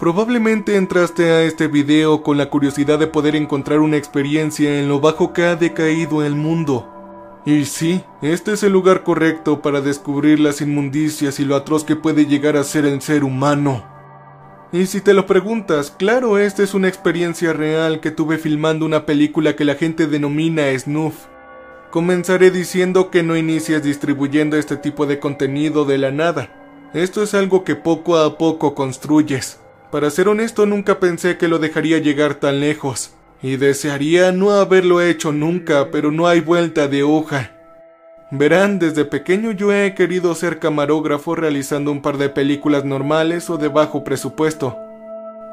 Probablemente entraste a este video con la curiosidad de poder encontrar una experiencia en lo bajo que ha decaído el mundo. Y sí, este es el lugar correcto para descubrir las inmundicias y lo atroz que puede llegar a ser el ser humano. Y si te lo preguntas, claro, esta es una experiencia real que tuve filmando una película que la gente denomina snuff. Comenzaré diciendo que no inicias distribuyendo este tipo de contenido de la nada. Esto es algo que poco a poco construyes. Para ser honesto, nunca pensé que lo dejaría llegar tan lejos, y desearía no haberlo hecho nunca, pero no hay vuelta de hoja. Verán, desde pequeño yo he querido ser camarógrafo realizando un par de películas normales o de bajo presupuesto.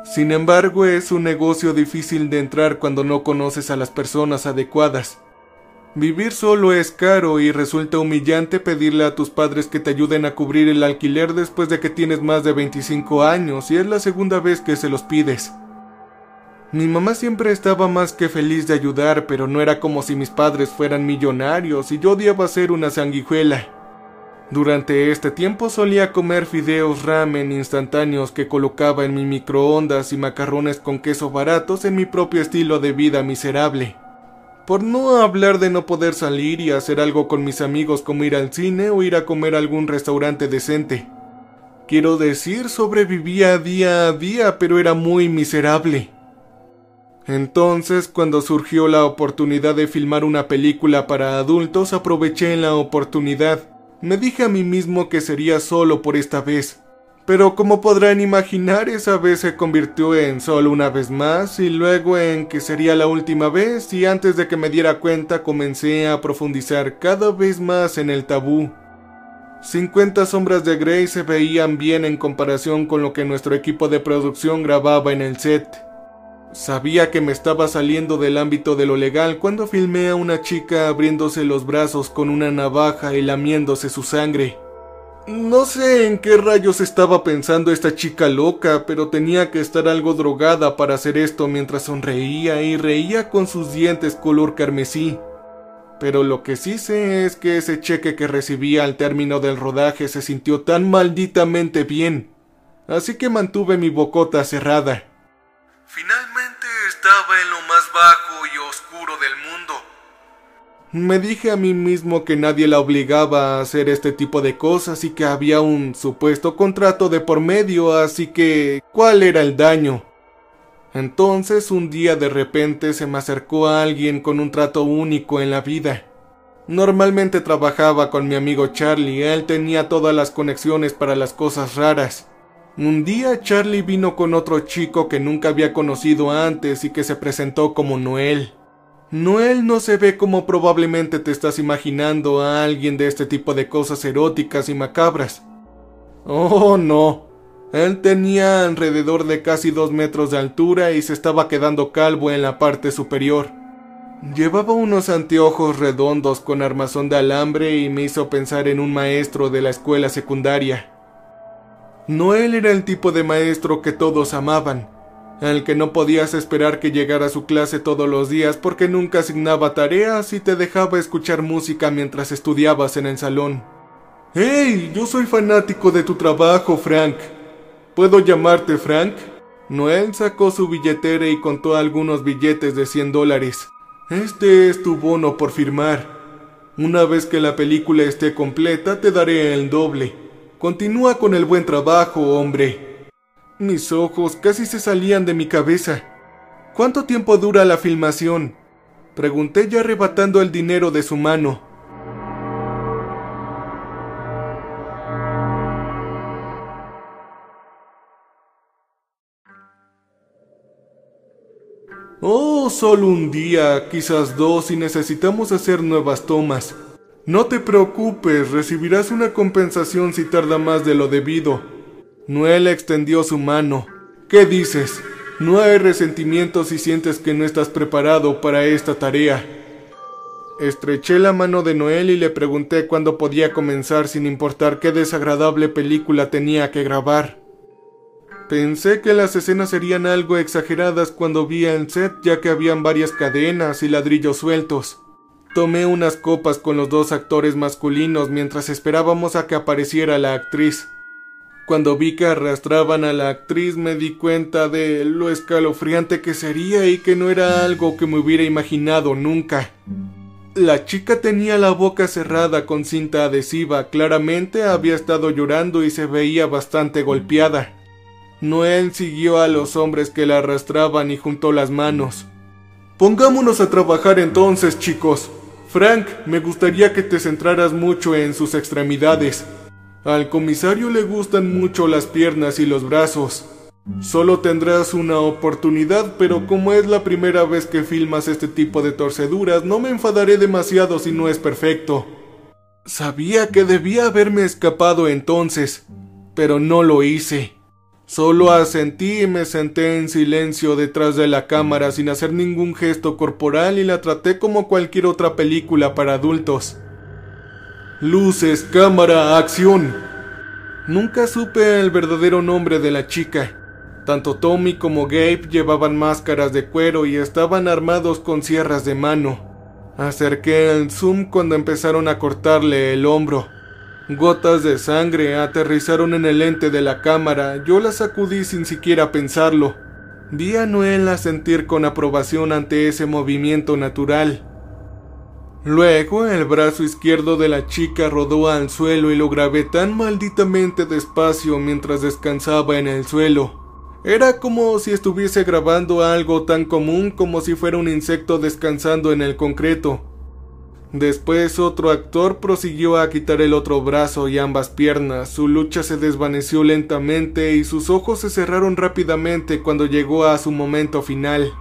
Sin embargo, es un negocio difícil de entrar cuando no conoces a las personas adecuadas. Vivir solo es caro y resulta humillante pedirle a tus padres que te ayuden a cubrir el alquiler después de que tienes más de 25 años y es la segunda vez que se los pides. Mi mamá siempre estaba más que feliz de ayudar, pero no era como si mis padres fueran millonarios y yo odiaba ser una sanguijuela. Durante este tiempo solía comer fideos ramen instantáneos que colocaba en mi microondas y macarrones con queso baratos en mi propio estilo de vida miserable. Por no hablar de no poder salir y hacer algo con mis amigos como ir al cine o ir a comer a algún restaurante decente. Quiero decir, sobrevivía día a día, pero era muy miserable. Entonces, cuando surgió la oportunidad de filmar una película para adultos, aproveché la oportunidad. Me dije a mí mismo que sería solo por esta vez. Pero como podrán imaginar, esa vez se convirtió en solo una vez más y luego en que sería la última vez y antes de que me diera cuenta comencé a profundizar cada vez más en el tabú. 50 sombras de Grey se veían bien en comparación con lo que nuestro equipo de producción grababa en el set. Sabía que me estaba saliendo del ámbito de lo legal cuando filmé a una chica abriéndose los brazos con una navaja y lamiéndose su sangre. No sé en qué rayos estaba pensando esta chica loca, pero tenía que estar algo drogada para hacer esto mientras sonreía y reía con sus dientes color carmesí. Pero lo que sí sé es que ese cheque que recibí al término del rodaje se sintió tan malditamente bien. Así que mantuve mi bocota cerrada. Finalmente estaba en lo más bajo y oscuro del mundo. Me dije a mí mismo que nadie la obligaba a hacer este tipo de cosas y que había un supuesto contrato de por medio, así que ¿cuál era el daño? Entonces un día de repente se me acercó a alguien con un trato único en la vida. Normalmente trabajaba con mi amigo Charlie, él tenía todas las conexiones para las cosas raras. Un día Charlie vino con otro chico que nunca había conocido antes y que se presentó como Noel. Noel no se ve como probablemente te estás imaginando a alguien de este tipo de cosas eróticas y macabras. Oh, no. Él tenía alrededor de casi dos metros de altura y se estaba quedando calvo en la parte superior. Llevaba unos anteojos redondos con armazón de alambre y me hizo pensar en un maestro de la escuela secundaria. Noel era el tipo de maestro que todos amaban, al que no podías esperar que llegara a su clase todos los días porque nunca asignaba tareas y te dejaba escuchar música mientras estudiabas en el salón. ¡Hey! Yo soy fanático de tu trabajo, Frank. ¿Puedo llamarte Frank? Noel sacó su billetera y contó algunos billetes de 100 dólares. Este es tu bono por firmar. Una vez que la película esté completa, te daré el doble. Continúa con el buen trabajo, hombre. Mis ojos casi se salían de mi cabeza. ¿Cuánto tiempo dura la filmación? Pregunté ya arrebatando el dinero de su mano. Oh, solo un día, quizás dos, y necesitamos hacer nuevas tomas. No te preocupes, recibirás una compensación si tarda más de lo debido. Noel extendió su mano. ¿Qué dices? No hay resentimiento si sientes que no estás preparado para esta tarea. Estreché la mano de Noel y le pregunté cuándo podía comenzar sin importar qué desagradable película tenía que grabar. Pensé que las escenas serían algo exageradas cuando vi el set ya que habían varias cadenas y ladrillos sueltos. Tomé unas copas con los dos actores masculinos mientras esperábamos a que apareciera la actriz. Cuando vi que arrastraban a la actriz me di cuenta de lo escalofriante que sería y que no era algo que me hubiera imaginado nunca. La chica tenía la boca cerrada con cinta adhesiva, claramente había estado llorando y se veía bastante golpeada. Noel siguió a los hombres que la arrastraban y juntó las manos. Pongámonos a trabajar entonces, chicos. Frank, me gustaría que te centraras mucho en sus extremidades. Al comisario le gustan mucho las piernas y los brazos. Solo tendrás una oportunidad, pero como es la primera vez que filmas este tipo de torceduras, no me enfadaré demasiado si no es perfecto. Sabía que debía haberme escapado entonces, pero no lo hice. Solo asentí y me senté en silencio detrás de la cámara sin hacer ningún gesto corporal y la traté como cualquier otra película para adultos. Luces, cámara, acción. Nunca supe el verdadero nombre de la chica. Tanto Tommy como Gabe llevaban máscaras de cuero y estaban armados con sierras de mano. Acerqué el zoom cuando empezaron a cortarle el hombro. Gotas de sangre aterrizaron en el lente de la cámara. Yo la sacudí sin siquiera pensarlo. Vi a Noel a sentir con aprobación ante ese movimiento natural. Luego el brazo izquierdo de la chica rodó al suelo y lo grabé tan malditamente despacio mientras descansaba en el suelo. Era como si estuviese grabando algo tan común como si fuera un insecto descansando en el concreto. Después otro actor prosiguió a quitar el otro brazo y ambas piernas. Su lucha se desvaneció lentamente y sus ojos se cerraron rápidamente cuando llegó a su momento final.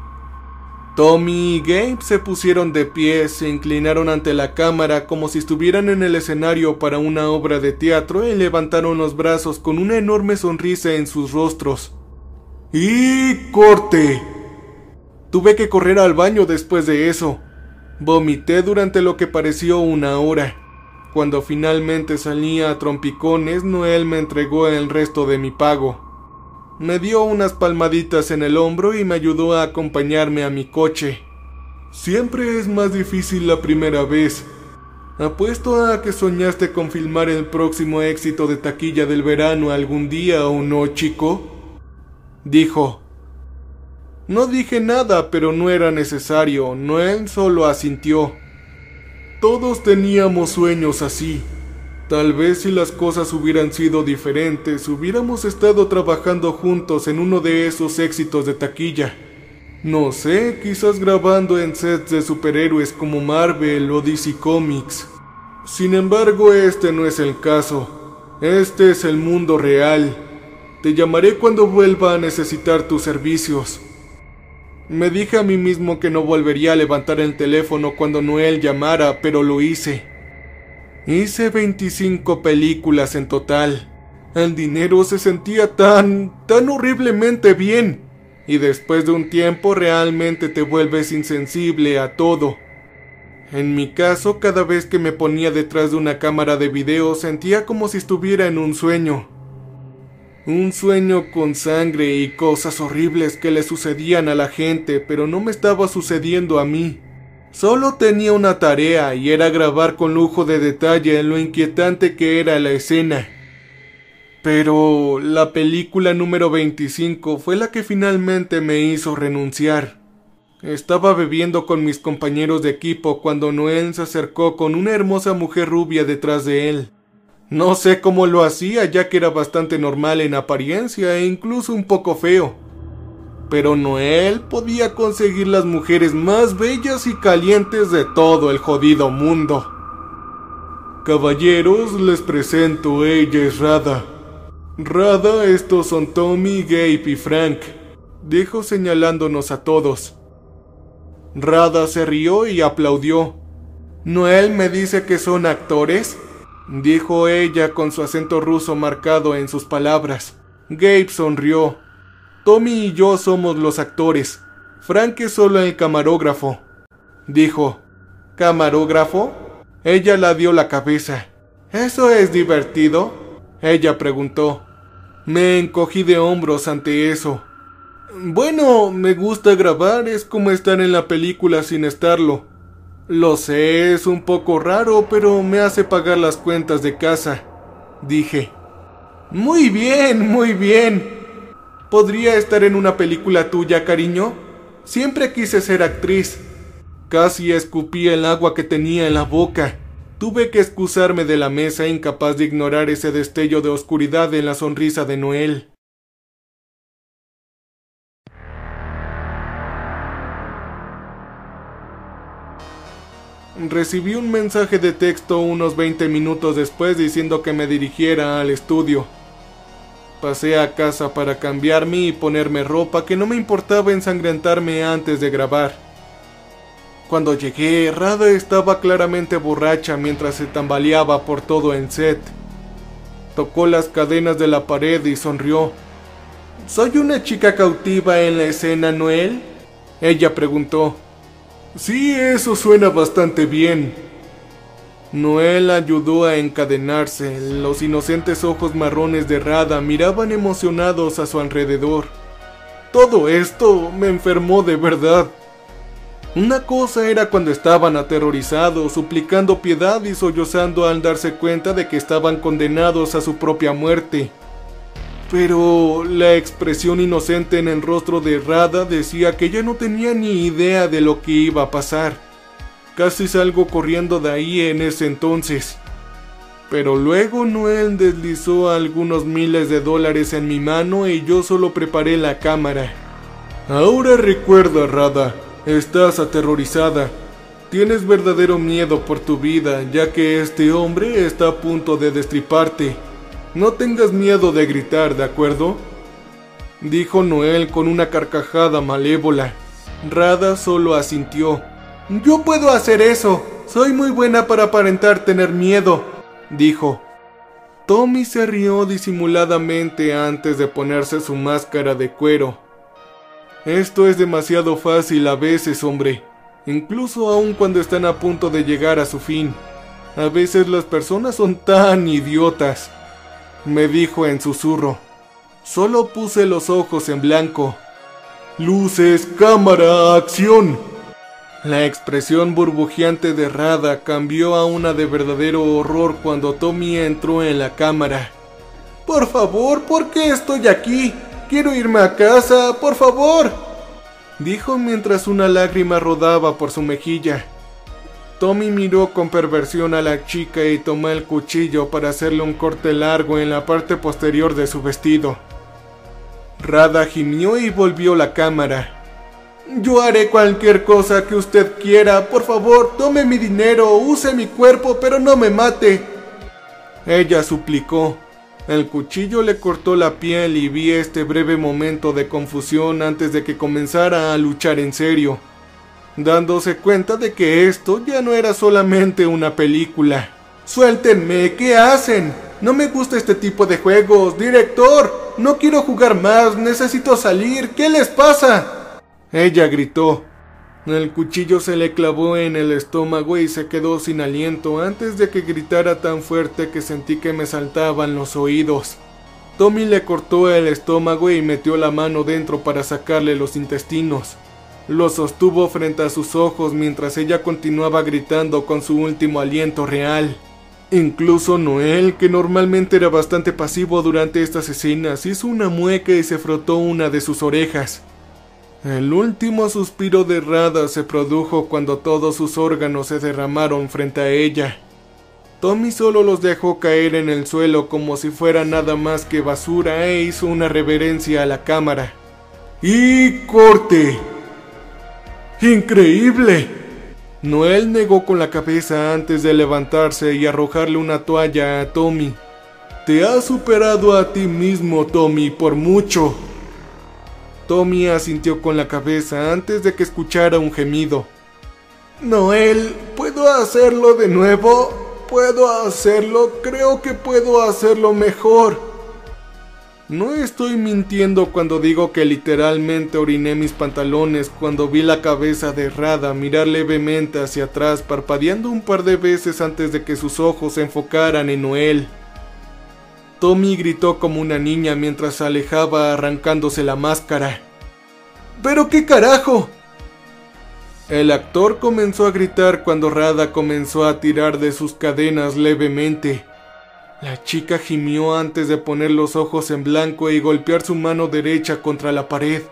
Tommy y Gabe se pusieron de pie, se inclinaron ante la cámara como si estuvieran en el escenario para una obra de teatro y levantaron los brazos con una enorme sonrisa en sus rostros. ¡Y corte! Tuve que correr al baño después de eso. Vomité durante lo que pareció una hora. Cuando finalmente salía a trompicones, Noel me entregó el resto de mi pago. Me dio unas palmaditas en el hombro y me ayudó a acompañarme a mi coche. Siempre es más difícil la primera vez. Apuesto a que soñaste con filmar el próximo éxito de taquilla del verano algún día o no, chico. Dijo. No dije nada, pero no era necesario. Noel solo asintió. Todos teníamos sueños así. Tal vez si las cosas hubieran sido diferentes, hubiéramos estado trabajando juntos en uno de esos éxitos de taquilla. No sé, quizás grabando en sets de superhéroes como Marvel o DC Comics. Sin embargo, este no es el caso. Este es el mundo real. Te llamaré cuando vuelva a necesitar tus servicios. Me dije a mí mismo que no volvería a levantar el teléfono cuando Noel llamara, pero lo hice. Hice 25 películas en total. El dinero se sentía tan, tan horriblemente bien. Y después de un tiempo realmente te vuelves insensible a todo. En mi caso, cada vez que me ponía detrás de una cámara de video sentía como si estuviera en un sueño. Un sueño con sangre y cosas horribles que le sucedían a la gente, pero no me estaba sucediendo a mí. Solo tenía una tarea y era grabar con lujo de detalle lo inquietante que era la escena. Pero la película número 25 fue la que finalmente me hizo renunciar. Estaba bebiendo con mis compañeros de equipo cuando Noel se acercó con una hermosa mujer rubia detrás de él. No sé cómo lo hacía ya que era bastante normal en apariencia e incluso un poco feo. Pero Noel podía conseguir las mujeres más bellas y calientes de todo el jodido mundo. Caballeros, les presento, ella es Rada. Rada, estos son Tommy, Gabe y Frank, dijo señalándonos a todos. Rada se rió y aplaudió. ¿Noel me dice que son actores? dijo ella con su acento ruso marcado en sus palabras. Gabe sonrió. Tommy y yo somos los actores. Frank es solo el camarógrafo. Dijo. ¿Camarógrafo? Ella la dio la cabeza. ¿Eso es divertido? Ella preguntó. Me encogí de hombros ante eso. Bueno, me gusta grabar, es como estar en la película sin estarlo. Lo sé, es un poco raro, pero me hace pagar las cuentas de casa, dije. Muy bien, muy bien. ¿Podría estar en una película tuya, cariño? Siempre quise ser actriz. Casi escupí el agua que tenía en la boca. Tuve que excusarme de la mesa incapaz de ignorar ese destello de oscuridad en la sonrisa de Noel. Recibí un mensaje de texto unos 20 minutos después diciendo que me dirigiera al estudio. Pasé a casa para cambiarme y ponerme ropa que no me importaba ensangrentarme antes de grabar. Cuando llegué, Rada estaba claramente borracha mientras se tambaleaba por todo el set. Tocó las cadenas de la pared y sonrió. ¿Soy una chica cautiva en la escena, Noel? Ella preguntó. Sí, eso suena bastante bien. Noel ayudó a encadenarse. Los inocentes ojos marrones de Rada miraban emocionados a su alrededor. Todo esto me enfermó de verdad. Una cosa era cuando estaban aterrorizados, suplicando piedad y sollozando al darse cuenta de que estaban condenados a su propia muerte. Pero la expresión inocente en el rostro de Rada decía que ella no tenía ni idea de lo que iba a pasar. Casi salgo corriendo de ahí en ese entonces. Pero luego Noel deslizó algunos miles de dólares en mi mano y yo solo preparé la cámara. Ahora recuerda, Rada, estás aterrorizada. Tienes verdadero miedo por tu vida, ya que este hombre está a punto de destriparte. No tengas miedo de gritar, ¿de acuerdo? Dijo Noel con una carcajada malévola. Rada solo asintió. Yo puedo hacer eso. Soy muy buena para aparentar tener miedo, dijo. Tommy se rió disimuladamente antes de ponerse su máscara de cuero. Esto es demasiado fácil a veces, hombre, incluso aun cuando están a punto de llegar a su fin. A veces las personas son tan idiotas me dijo en susurro. Solo puse los ojos en blanco. Luces, cámara, acción. La expresión burbujeante de Rada cambió a una de verdadero horror cuando Tommy entró en la cámara. Por favor, ¿por qué estoy aquí? Quiero irme a casa, por favor. Dijo mientras una lágrima rodaba por su mejilla. Tommy miró con perversión a la chica y tomó el cuchillo para hacerle un corte largo en la parte posterior de su vestido. Rada gimió y volvió la cámara. Yo haré cualquier cosa que usted quiera. Por favor, tome mi dinero, use mi cuerpo, pero no me mate. Ella suplicó. El cuchillo le cortó la piel y vi este breve momento de confusión antes de que comenzara a luchar en serio dándose cuenta de que esto ya no era solamente una película. Suéltenme, ¿qué hacen? No me gusta este tipo de juegos, director. No quiero jugar más, necesito salir. ¿Qué les pasa? Ella gritó. El cuchillo se le clavó en el estómago y se quedó sin aliento antes de que gritara tan fuerte que sentí que me saltaban los oídos. Tommy le cortó el estómago y metió la mano dentro para sacarle los intestinos. Lo sostuvo frente a sus ojos mientras ella continuaba gritando con su último aliento real. Incluso Noel, que normalmente era bastante pasivo durante estas escenas, hizo una mueca y se frotó una de sus orejas. El último suspiro de Rada se produjo cuando todos sus órganos se derramaron frente a ella. Tommy solo los dejó caer en el suelo como si fuera nada más que basura e hizo una reverencia a la cámara. ¡Y corte! ¡Increíble! Noel negó con la cabeza antes de levantarse y arrojarle una toalla a Tommy. Te has superado a ti mismo, Tommy, por mucho. Tommy asintió con la cabeza antes de que escuchara un gemido. Noel, ¿puedo hacerlo de nuevo? ¿Puedo hacerlo? Creo que puedo hacerlo mejor. No estoy mintiendo cuando digo que literalmente oriné mis pantalones cuando vi la cabeza de Rada mirar levemente hacia atrás parpadeando un par de veces antes de que sus ojos se enfocaran en Noel. Tommy gritó como una niña mientras se alejaba arrancándose la máscara. ¿Pero qué carajo? El actor comenzó a gritar cuando Rada comenzó a tirar de sus cadenas levemente. La chica gimió antes de poner los ojos en blanco y golpear su mano derecha contra la pared.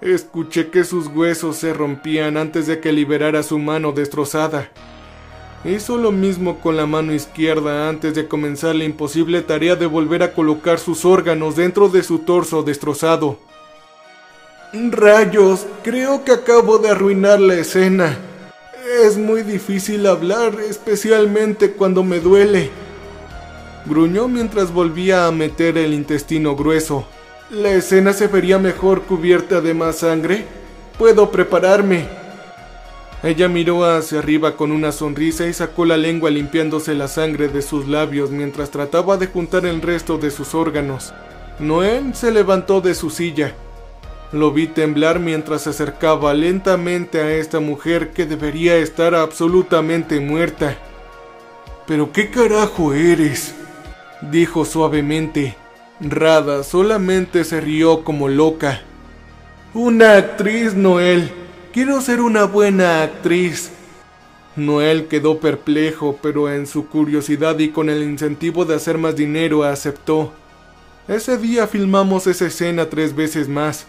Escuché que sus huesos se rompían antes de que liberara su mano destrozada. Hizo lo mismo con la mano izquierda antes de comenzar la imposible tarea de volver a colocar sus órganos dentro de su torso destrozado. Rayos, creo que acabo de arruinar la escena. Es muy difícil hablar, especialmente cuando me duele. Gruñó mientras volvía a meter el intestino grueso. ¿La escena se vería mejor cubierta de más sangre? Puedo prepararme. Ella miró hacia arriba con una sonrisa y sacó la lengua limpiándose la sangre de sus labios mientras trataba de juntar el resto de sus órganos. Noel se levantó de su silla. Lo vi temblar mientras se acercaba lentamente a esta mujer que debería estar absolutamente muerta. ¿Pero qué carajo eres? dijo suavemente. Rada solamente se rió como loca. Una actriz, Noel. Quiero ser una buena actriz. Noel quedó perplejo, pero en su curiosidad y con el incentivo de hacer más dinero aceptó. Ese día filmamos esa escena tres veces más.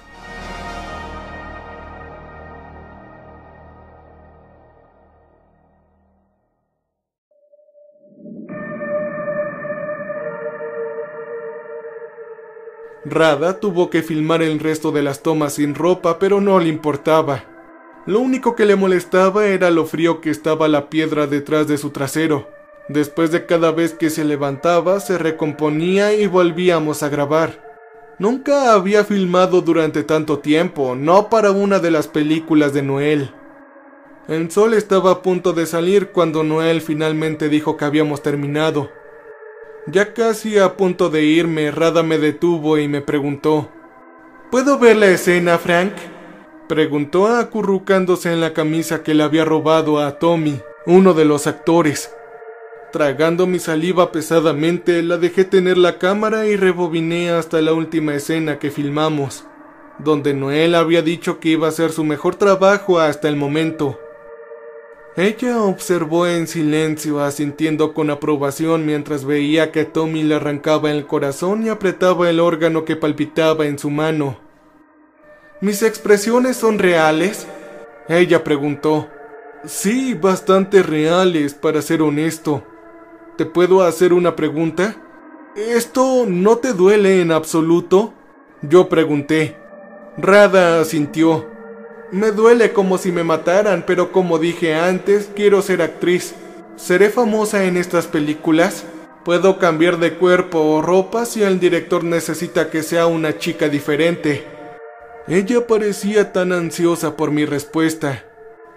Rada tuvo que filmar el resto de las tomas sin ropa, pero no le importaba. Lo único que le molestaba era lo frío que estaba la piedra detrás de su trasero. Después de cada vez que se levantaba, se recomponía y volvíamos a grabar. Nunca había filmado durante tanto tiempo, no para una de las películas de Noel. El sol estaba a punto de salir cuando Noel finalmente dijo que habíamos terminado. Ya casi a punto de irme, Rada me detuvo y me preguntó ¿Puedo ver la escena, Frank? Preguntó acurrucándose en la camisa que le había robado a Tommy, uno de los actores. Tragando mi saliva pesadamente, la dejé tener la cámara y rebobiné hasta la última escena que filmamos, donde Noel había dicho que iba a ser su mejor trabajo hasta el momento. Ella observó en silencio, asintiendo con aprobación mientras veía que Tommy le arrancaba el corazón y apretaba el órgano que palpitaba en su mano. ¿Mis expresiones son reales? Ella preguntó. Sí, bastante reales, para ser honesto. ¿Te puedo hacer una pregunta? ¿Esto no te duele en absoluto? Yo pregunté. Rada asintió. Me duele como si me mataran, pero como dije antes, quiero ser actriz. ¿Seré famosa en estas películas? Puedo cambiar de cuerpo o ropa si el director necesita que sea una chica diferente. Ella parecía tan ansiosa por mi respuesta.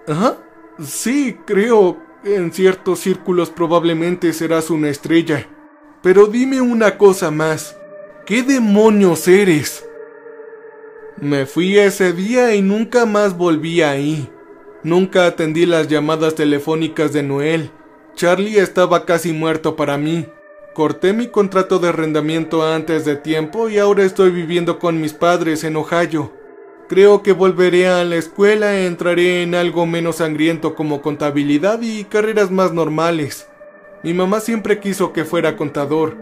¿Ah? Sí, creo. En ciertos círculos probablemente serás una estrella. Pero dime una cosa más. ¿Qué demonios eres? Me fui ese día y nunca más volví ahí. Nunca atendí las llamadas telefónicas de Noel. Charlie estaba casi muerto para mí. Corté mi contrato de arrendamiento antes de tiempo y ahora estoy viviendo con mis padres en Ohio. Creo que volveré a la escuela e entraré en algo menos sangriento como contabilidad y carreras más normales. Mi mamá siempre quiso que fuera contador.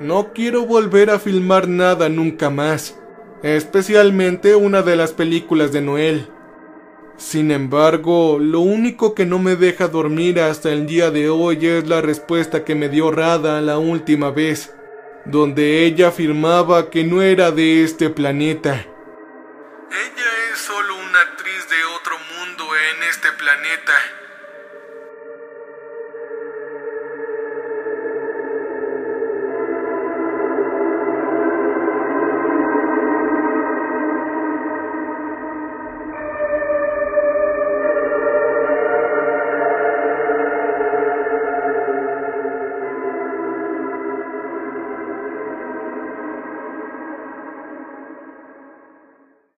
No quiero volver a filmar nada nunca más especialmente una de las películas de Noel. Sin embargo, lo único que no me deja dormir hasta el día de hoy es la respuesta que me dio Rada la última vez, donde ella afirmaba que no era de este planeta.